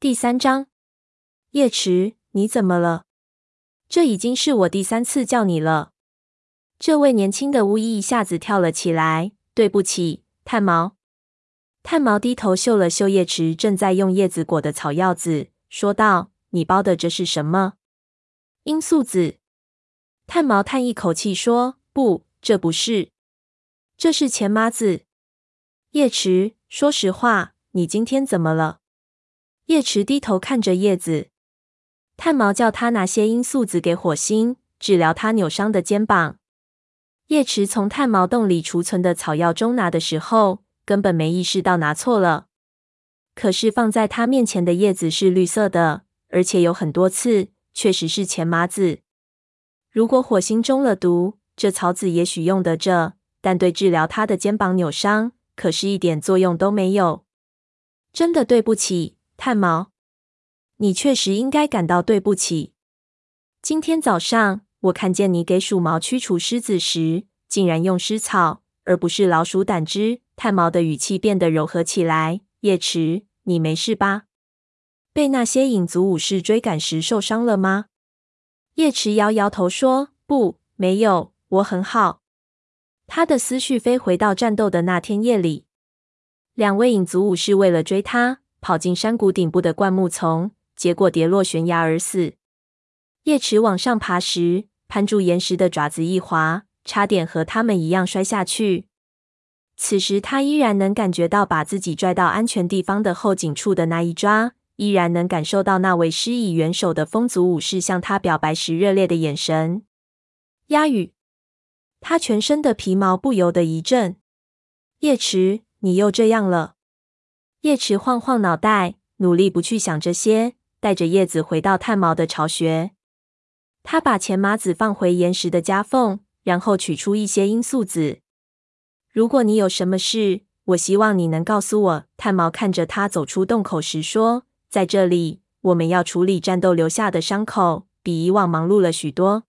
第三章，叶池，你怎么了？这已经是我第三次叫你了。这位年轻的巫医一下子跳了起来。对不起，炭毛。炭毛低头嗅了嗅叶池正在用叶子裹的草药子，说道：“你包的这是什么？”罂粟籽。炭毛叹一口气说：“不，这不是，这是钱麻子。”叶池，说实话，你今天怎么了？叶池低头看着叶子。炭毛叫他拿些罂粟籽给火星治疗他扭伤的肩膀。叶池从炭毛洞里储存的草药中拿的时候，根本没意识到拿错了。可是放在他面前的叶子是绿色的，而且有很多刺，确实是钱麻子。如果火星中了毒，这草籽也许用得着，但对治疗他的肩膀扭伤，可是一点作用都没有。真的对不起，炭毛，你确实应该感到对不起。今天早上我看见你给鼠毛驱除虱子时，竟然用虱草而不是老鼠胆汁。炭毛的语气变得柔和起来。叶池，你没事吧？被那些影族武士追赶时受伤了吗？叶池摇摇头说：“不，没有，我很好。”他的思绪飞回到战斗的那天夜里，两位影族武士为了追他，跑进山谷顶部的灌木丛，结果跌落悬崖而死。叶池往上爬时，攀住岩石的爪子一滑，差点和他们一样摔下去。此时他依然能感觉到把自己拽到安全地方的后颈处的那一抓。依然能感受到那位施以援手的风族武士向他表白时热烈的眼神。鸦羽，他全身的皮毛不由得一震。叶池，你又这样了。叶池晃晃脑袋，努力不去想这些，带着叶子回到炭毛的巢穴。他把钱麻子放回岩石的夹缝，然后取出一些罂粟籽。如果你有什么事，我希望你能告诉我。炭毛看着他走出洞口时说。在这里，我们要处理战斗留下的伤口，比以往忙碌了许多。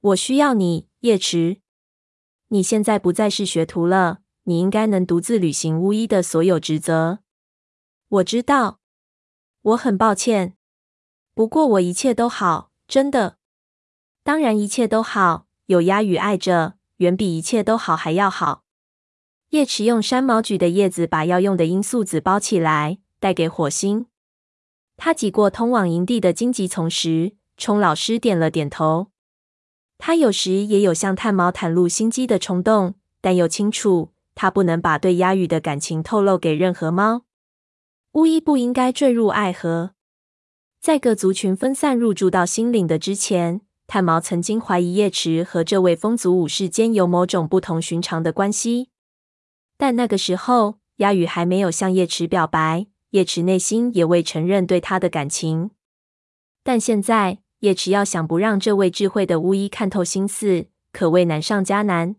我需要你，叶池。你现在不再是学徒了，你应该能独自履行巫医的所有职责。我知道，我很抱歉，不过我一切都好，真的。当然，一切都好，有鸭羽爱着，远比一切都好还要好。叶池用山毛榉的叶子把要用的罂粟籽包起来，带给火星。他挤过通往营地的荆棘丛时，冲老师点了点头。他有时也有向炭毛袒露心机的冲动，但又清楚他不能把对鸭羽的感情透露给任何猫。巫医不应该坠入爱河。在各族群分散入住到新领的之前，炭毛曾经怀疑叶池和这位风族武士间有某种不同寻常的关系，但那个时候鸦羽还没有向叶池表白。叶池内心也未承认对他的感情，但现在叶池要想不让这位智慧的巫医看透心思，可谓难上加难。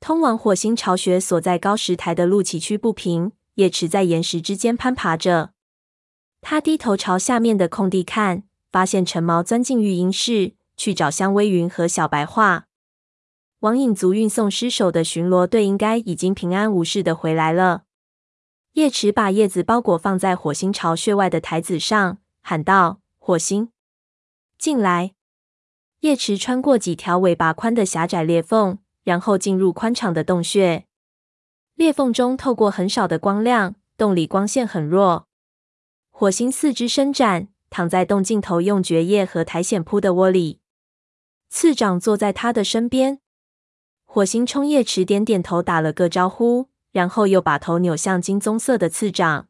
通往火星巢穴所在高石台的路崎岖不平，叶池在岩石之间攀爬着。他低头朝下面的空地看，发现陈毛钻进育婴室去找香微云和小白画。往影族运送尸首的巡逻队应该已经平安无事的回来了。叶池把叶子包裹放在火星巢穴外的台子上，喊道：“火星，进来！”叶池穿过几条尾巴宽的狭窄裂缝，然后进入宽敞的洞穴。裂缝中透过很少的光亮，洞里光线很弱。火星四肢伸展，躺在洞尽头用蕨叶和苔藓铺的窝里。次长坐在他的身边。火星冲叶池点点头，打了个招呼。然后又把头扭向金棕色的次长，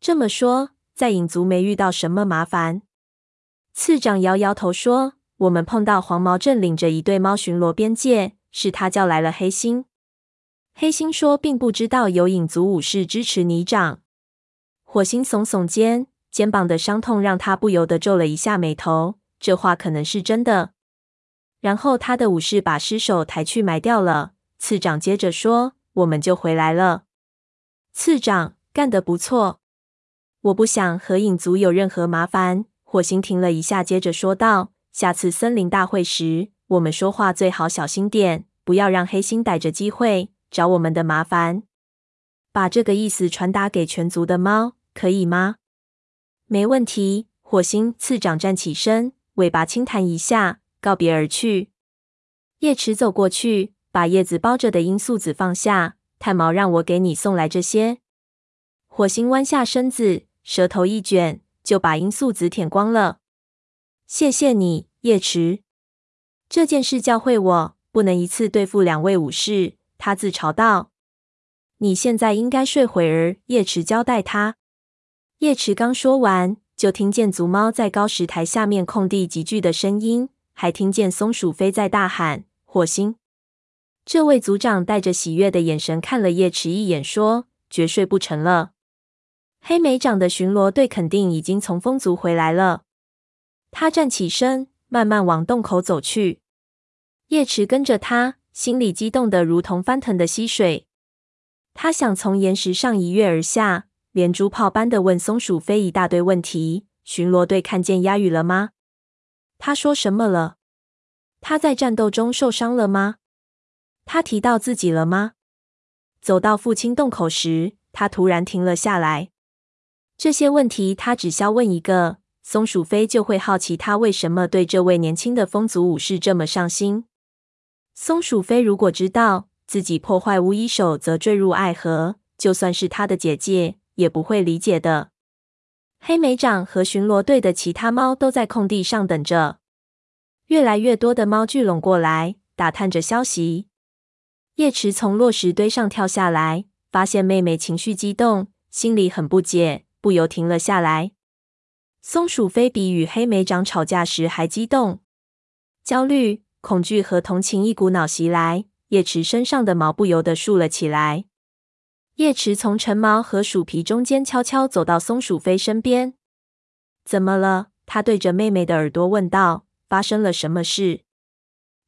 这么说，在影族没遇到什么麻烦。次长摇摇头说：“我们碰到黄毛正领着一队猫巡逻边界，是他叫来了黑心。黑心说，并不知道有影族武士支持你长。”火星耸耸肩，肩膀的伤痛让他不由得皱了一下眉头。这话可能是真的。然后他的武士把尸首抬去埋掉了。次长接着说。我们就回来了，次长干得不错。我不想和影族有任何麻烦。火星停了一下，接着说道：“下次森林大会时，我们说话最好小心点，不要让黑心逮着机会找我们的麻烦。把这个意思传达给全族的猫，可以吗？”没问题。火星次长站起身，尾巴轻弹一下，告别而去。叶池走过去，把叶子包着的罂粟籽放下。炭毛让我给你送来这些。火星弯下身子，舌头一卷，就把罂粟籽舔光了。谢谢你，叶池。这件事教会我不能一次对付两位武士。他自嘲道：“你现在应该睡会儿。”叶池交代他。叶池刚说完。就听见族猫在高石台下面空地集聚的声音，还听见松鼠飞在大喊：“火星！”这位族长带着喜悦的眼神看了叶池一眼，说：“绝睡不成了。黑莓长的巡逻队肯定已经从风族回来了。”他站起身，慢慢往洞口走去。叶池跟着他，心里激动得如同翻腾的溪水。他想从岩石上一跃而下。连珠炮般的问松鼠飞一大堆问题。巡逻队看见鸭羽了吗？他说什么了？他在战斗中受伤了吗？他提到自己了吗？走到父亲洞口时，他突然停了下来。这些问题他只需要问一个，松鼠飞就会好奇他为什么对这位年轻的风族武士这么上心。松鼠飞如果知道自己破坏无影手则坠入爱河，就算是他的姐姐。也不会理解的。黑莓长和巡逻队的其他猫都在空地上等着。越来越多的猫聚拢过来，打探着消息。叶池从落石堆上跳下来，发现妹妹情绪激动，心里很不解，不由停了下来。松鼠飞比与黑莓长吵架时还激动，焦虑、恐惧和同情一股脑袭来，叶池身上的毛不由得竖了起来。叶池从橙毛和鼠皮中间悄悄走到松鼠飞身边。“怎么了？”他对着妹妹的耳朵问道。“发生了什么事？”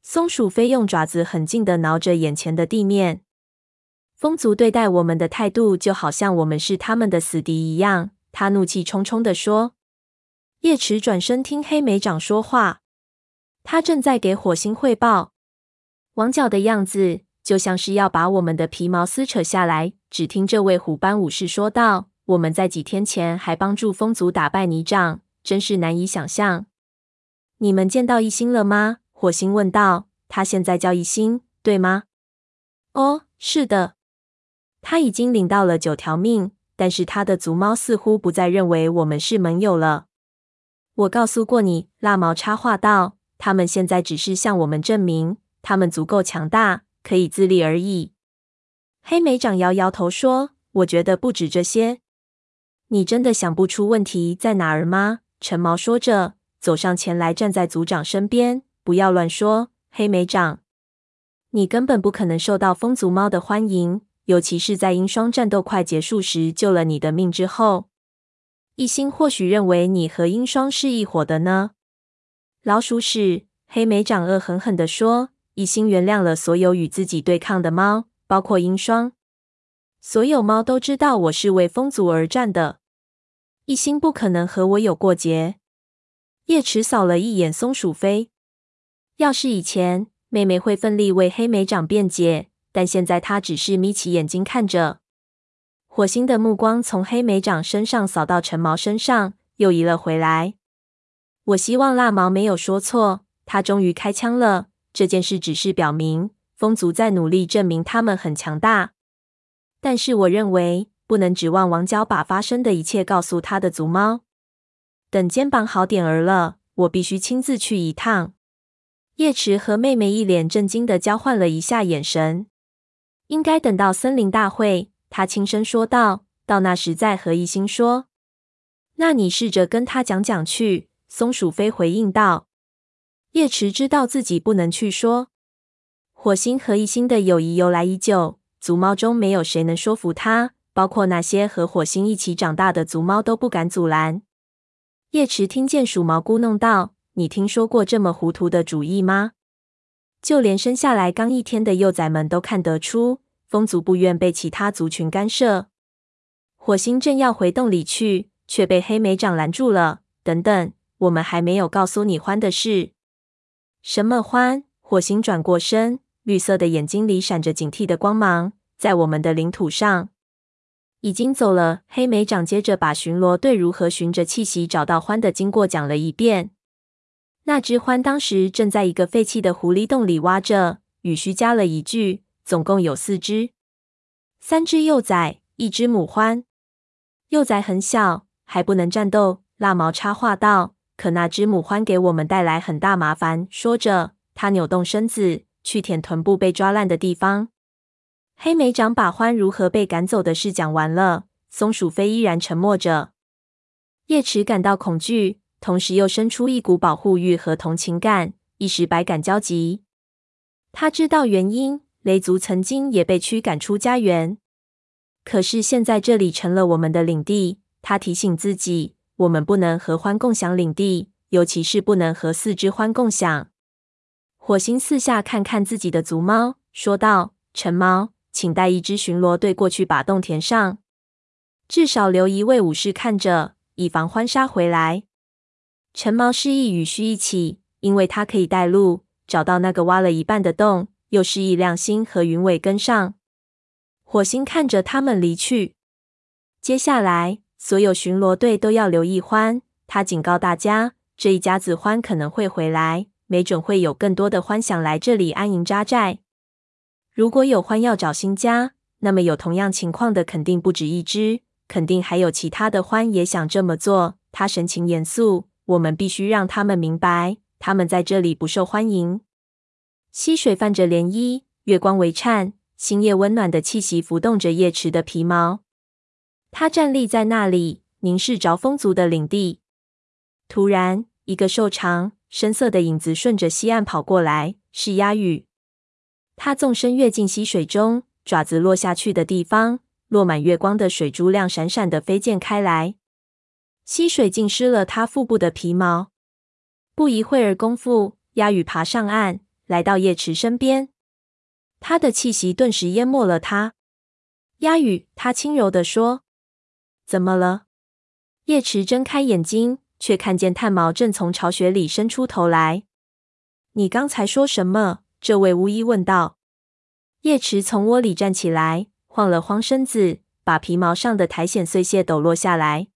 松鼠飞用爪子狠劲地挠着眼前的地面。“风族对待我们的态度，就好像我们是他们的死敌一样。”他怒气冲冲地说。叶池转身听黑莓长说话，他正在给火星汇报，王角的样子就像是要把我们的皮毛撕扯下来。只听这位虎斑武士说道：“我们在几天前还帮助风族打败泥掌，真是难以想象。”你们见到一星了吗？火星问道。他现在叫一星，对吗？哦，是的。他已经领到了九条命，但是他的族猫似乎不再认为我们是盟友了。我告诉过你，蜡毛插话道。他们现在只是向我们证明，他们足够强大，可以自立而已。黑莓长摇摇头说：“我觉得不止这些。你真的想不出问题在哪儿吗？”橙毛说着，走上前来，站在族长身边。“不要乱说，黑莓长，你根本不可能受到风族猫的欢迎，尤其是在鹰霜战斗快结束时救了你的命之后。一心或许认为你和鹰霜是一伙的呢。”老鼠屎！黑莓长恶狠狠地说：“一心原谅了所有与自己对抗的猫。”包括鹰霜，所有猫都知道我是为风族而战的。一心不可能和我有过节。叶池扫了一眼松鼠飞，要是以前，妹妹会奋力为黑莓长辩解，但现在她只是眯起眼睛看着。火星的目光从黑莓长身上扫到橙毛身上，又移了回来。我希望蜡毛没有说错，他终于开枪了。这件事只是表明。风族在努力证明他们很强大，但是我认为不能指望王娇把发生的一切告诉他的族猫。等肩膀好点儿了，我必须亲自去一趟。叶池和妹妹一脸震惊的交换了一下眼神。应该等到森林大会，他轻声说道。到那时再和一星说。那你试着跟他讲讲去。松鼠飞回应道。叶池知道自己不能去说。火星和一星的友谊由来已久，族猫中没有谁能说服他，包括那些和火星一起长大的族猫都不敢阻拦。叶池听见鼠毛咕噥道：“你听说过这么糊涂的主意吗？就连生下来刚一天的幼崽们都看得出，风族不愿被其他族群干涉。”火星正要回洞里去，却被黑莓长拦住了。“等等，我们还没有告诉你獾的事。”“什么獾？”火星转过身。绿色的眼睛里闪着警惕的光芒，在我们的领土上。已经走了。黑莓长接着把巡逻队如何循着气息找到獾的经过讲了一遍。那只獾当时正在一个废弃的狐狸洞里挖着。语须加了一句：“总共有四只，三只幼崽，一只母獾。幼崽很小，还不能战斗。”蜡毛插话道：“可那只母獾给我们带来很大麻烦。”说着，他扭动身子去舔臀部被抓烂的地方。黑莓长把獾如何被赶走的事讲完了，松鼠飞依然沉默着。叶池感到恐惧，同时又生出一股保护欲和同情感，一时百感交集。他知道原因，雷族曾经也被驱赶出家园，可是现在这里成了我们的领地。他提醒自己，我们不能和獾共享领地，尤其是不能和四只獾共享。火星四下看看自己的族猫，说道：“陈猫，请带一支巡逻队过去，把洞填上，至少留一位武士看着，以防獾杀回来。”陈猫示意与须一起，因为它可以带路。找到那个挖了一半的洞，又示意亮星和云尾跟上。火星看着他们离去。接下来，所有巡逻队都要留意獾。他警告大家，这一家子獾可能会回来，没准会有更多的獾想来这里安营扎寨。如果有獾要找新家，那么有同样情况的肯定不止一只，肯定还有其他的獾也想这么做。他神情严肃，我们必须让他们明白。他们在这里不受欢迎。溪水泛着涟漪，月光微颤，星夜温暖的气息浮动着叶池的皮毛。他站立在那里，凝视着风族的领地。突然，一个瘦长、深色的影子顺着溪岸跑过来，是鸦羽。他纵身跃进溪水中，爪子落下去的地方，落满月光的水珠亮闪闪的飞溅开来。溪水浸湿了他腹部的皮毛。不一会儿功夫，鸦羽爬上岸，来到叶池身边。他的气息顿时淹没了他。鸦羽，他轻柔地说：“怎么了？”叶池睁开眼睛，却看见炭毛正从巢穴里伸出头来。“你刚才说什么？”这位巫医问道。叶池从窝里站起来，晃了晃身子，把皮毛上的苔藓碎屑抖落下来。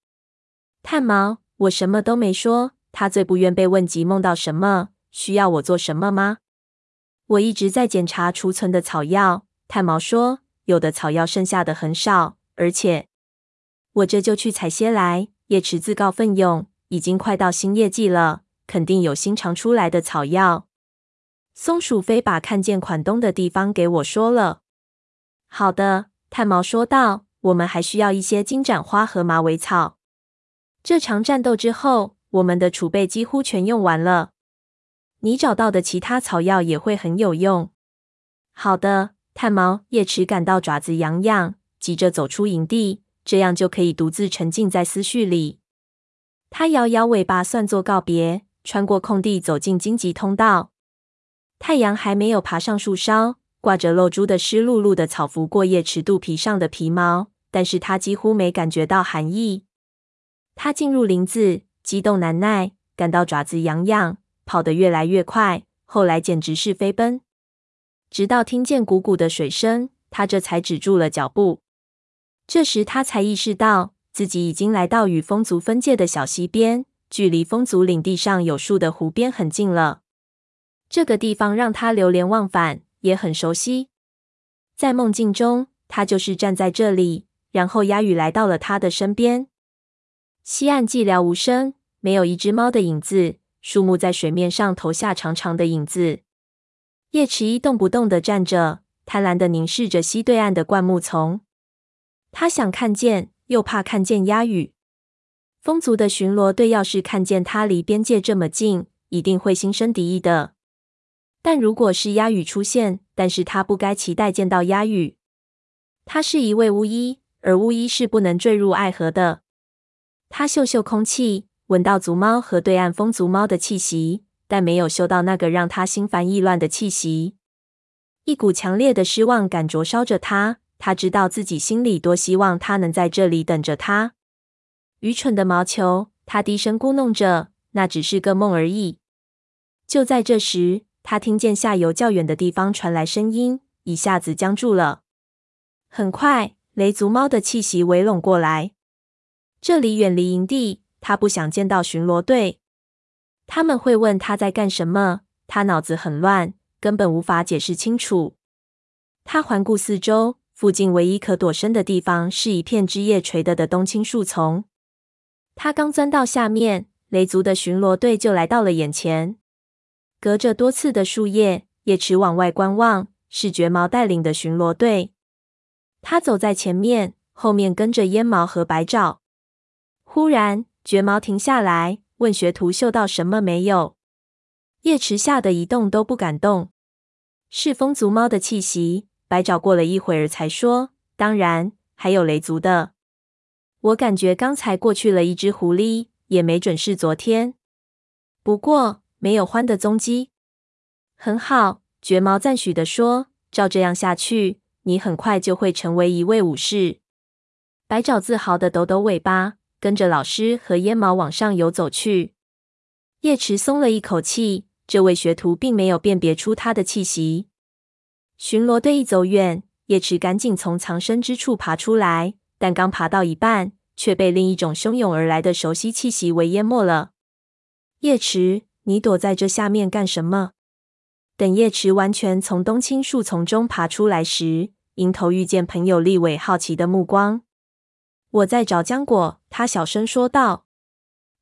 炭毛，我什么都没说。他最不愿被问及梦到什么，需要我做什么吗？我一直在检查储存的草药。炭毛说，有的草药剩下的很少，而且我这就去采些来。叶池自告奋勇，已经快到新叶季了，肯定有新长出来的草药。松鼠飞把看见款东的地方给我说了。好的，炭毛说道，我们还需要一些金盏花和马尾草。这场战斗之后。我们的储备几乎全用完了。你找到的其他草药也会很有用。好的，炭毛。叶池感到爪子痒痒，急着走出营地，这样就可以独自沉浸在思绪里。他摇摇尾巴，算作告别，穿过空地，走进荆棘通道。太阳还没有爬上树梢，挂着露珠的湿漉漉的草服过夜池肚皮上的皮毛，但是他几乎没感觉到寒意。他进入林子。激动难耐，感到爪子痒痒，跑得越来越快。后来简直是飞奔，直到听见汩汩的水声，他这才止住了脚步。这时他才意识到自己已经来到与风族分界的小溪边，距离风族领地上有树的湖边很近了。这个地方让他流连忘返，也很熟悉。在梦境中，他就是站在这里，然后鸦羽来到了他的身边。溪岸寂寥无声，没有一只猫的影子。树木在水面上投下长长的影子。叶池一动不动地站着，贪婪地凝视着溪对岸的灌木丛。他想看见，又怕看见鸦羽。风族的巡逻队要是看见他离边界这么近，一定会心生敌意的。但如果是鸦羽出现，但是他不该期待见到鸦羽。他是一位巫医，而巫医是不能坠入爱河的。他嗅嗅空气，闻到族猫和对岸风族猫的气息，但没有嗅到那个让他心烦意乱的气息。一股强烈的失望感灼烧着他。他知道自己心里多希望他能在这里等着他。愚蠢的毛球，他低声咕哝着，那只是个梦而已。就在这时，他听见下游较远的地方传来声音，一下子僵住了。很快，雷族猫的气息围拢过来。这里远离营地，他不想见到巡逻队。他们会问他在干什么，他脑子很乱，根本无法解释清楚。他环顾四周，附近唯一可躲身的地方是一片枝叶垂得的冬青树丛。他刚钻到下面，雷族的巡逻队就来到了眼前。隔着多刺的树叶，叶池往外观望，是绝毛带领的巡逻队。他走在前面，后面跟着烟毛和白爪。忽然，绝毛停下来，问学徒嗅到什么没有？叶池吓得一动都不敢动。是风族猫的气息。白爪过了一会儿才说：“当然，还有雷族的。我感觉刚才过去了一只狐狸，也没准是昨天。不过没有獾的踪迹。很好。”绝毛赞许地说：“照这样下去，你很快就会成为一位武士。”白爪自豪的抖抖尾巴，跟着老师和烟毛往上游走去。叶池松了一口气，这位学徒并没有辨别出他的气息。巡逻队一走远，叶池赶紧从藏身之处爬出来，但刚爬到一半，却被另一种汹涌而来的熟悉气息给淹没了。叶池，你躲在这下面干什么？等叶池完全从冬青树丛中爬出来时，迎头遇见朋友立伟好奇的目光。我在找浆果，他小声说道。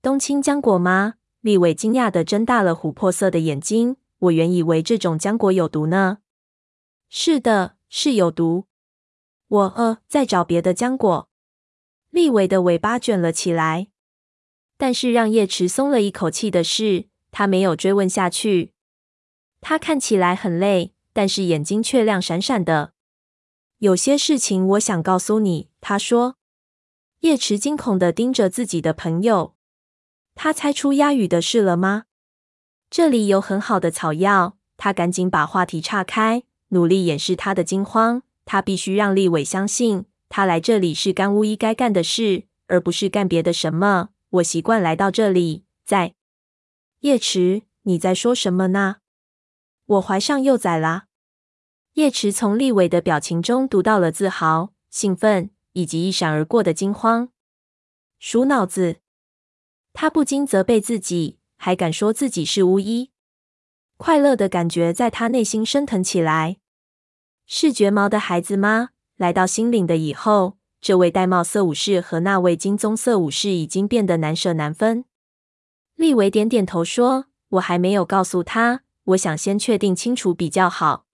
冬青浆果吗？立伟惊讶地睁大了琥珀色的眼睛。我原以为这种浆果有毒呢。是的，是有毒。我呃，在找别的浆果。立伟的尾巴卷了起来，但是让叶池松了一口气的是，他没有追问下去。他看起来很累，但是眼睛却亮闪闪的。有些事情我想告诉你，他说。叶池惊恐的盯着自己的朋友，他猜出鸦羽的事了吗？这里有很好的草药。他赶紧把话题岔开。努力掩饰他的惊慌，他必须让立伟相信，他来这里是干巫医该干的事，而不是干别的什么。我习惯来到这里，在叶池，你在说什么呢？我怀上幼崽啦！叶池从立伟的表情中读到了自豪、兴奋以及一闪而过的惊慌。鼠脑子！他不禁责备自己，还敢说自己是巫医？快乐的感觉在他内心升腾起来。是绝毛的孩子吗？来到新领的以后，这位玳瑁色武士和那位金棕色武士已经变得难舍难分。立维点点头说：“我还没有告诉他，我想先确定清楚比较好。”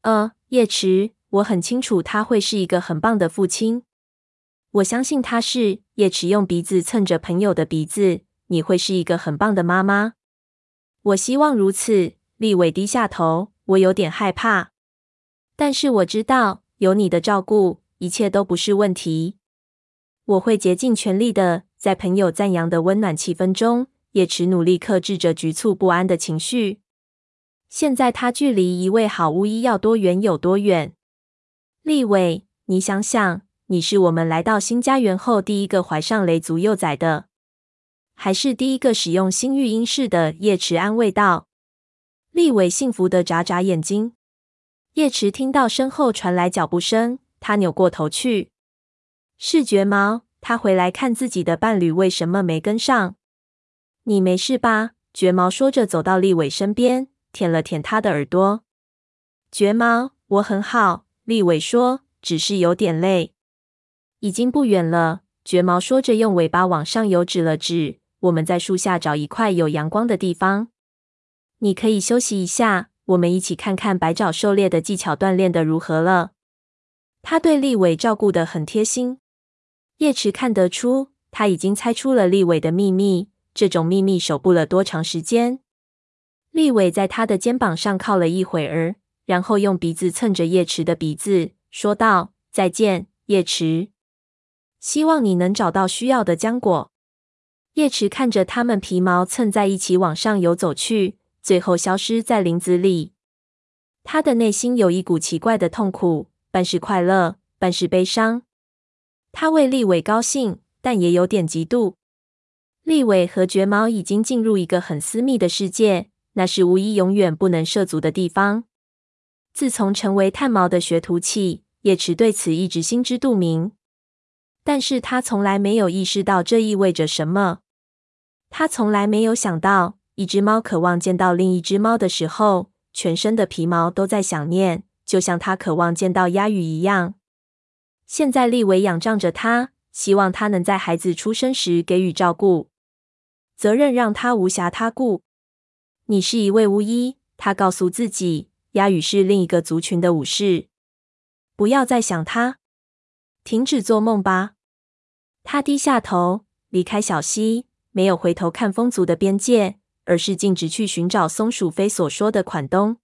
呃，叶池，我很清楚他会是一个很棒的父亲。我相信他是。叶池用鼻子蹭着朋友的鼻子。你会是一个很棒的妈妈。我希望如此。立伟低下头，我有点害怕，但是我知道有你的照顾，一切都不是问题。我会竭尽全力的。在朋友赞扬的温暖气氛中，叶池努力克制着局促不安的情绪。现在他距离一位好巫医要多远有多远？立伟，你想想，你是我们来到新家园后第一个怀上雷族幼崽的。还是第一个使用新育婴室的，叶池安慰道。立伟幸福的眨眨眼睛。叶池听到身后传来脚步声，他扭过头去，是绝毛。他回来看自己的伴侣为什么没跟上。你没事吧？绝毛说着走到立伟身边，舔了舔他的耳朵。绝毛，我很好。立伟说，只是有点累。已经不远了。绝毛说着，用尾巴往上游指了指。我们在树下找一块有阳光的地方，你可以休息一下。我们一起看看白爪狩猎的技巧锻炼的如何了。他对立伟照顾得很贴心。叶池看得出，他已经猜出了立伟的秘密。这种秘密守不了多长时间。立伟在他的肩膀上靠了一会儿，然后用鼻子蹭着叶池的鼻子，说道：“再见，叶池。希望你能找到需要的浆果。”叶池看着他们皮毛蹭在一起往上游走去，最后消失在林子里。他的内心有一股奇怪的痛苦，半是快乐，半是悲伤。他为立伟高兴，但也有点嫉妒。立伟和绝毛已经进入一个很私密的世界，那是无一永远不能涉足的地方。自从成为炭毛的学徒起，叶池对此一直心知肚明，但是他从来没有意识到这意味着什么。他从来没有想到，一只猫渴望见到另一只猫的时候，全身的皮毛都在想念，就像他渴望见到鸭羽一样。现在，利维仰仗着他，希望他能在孩子出生时给予照顾。责任让他无暇他顾。你是一位巫医，他告诉自己。鸭羽是另一个族群的武士。不要再想他，停止做梦吧。他低下头，离开小溪，没有回头看风族的边界，而是径直去寻找松鼠飞所说的款东。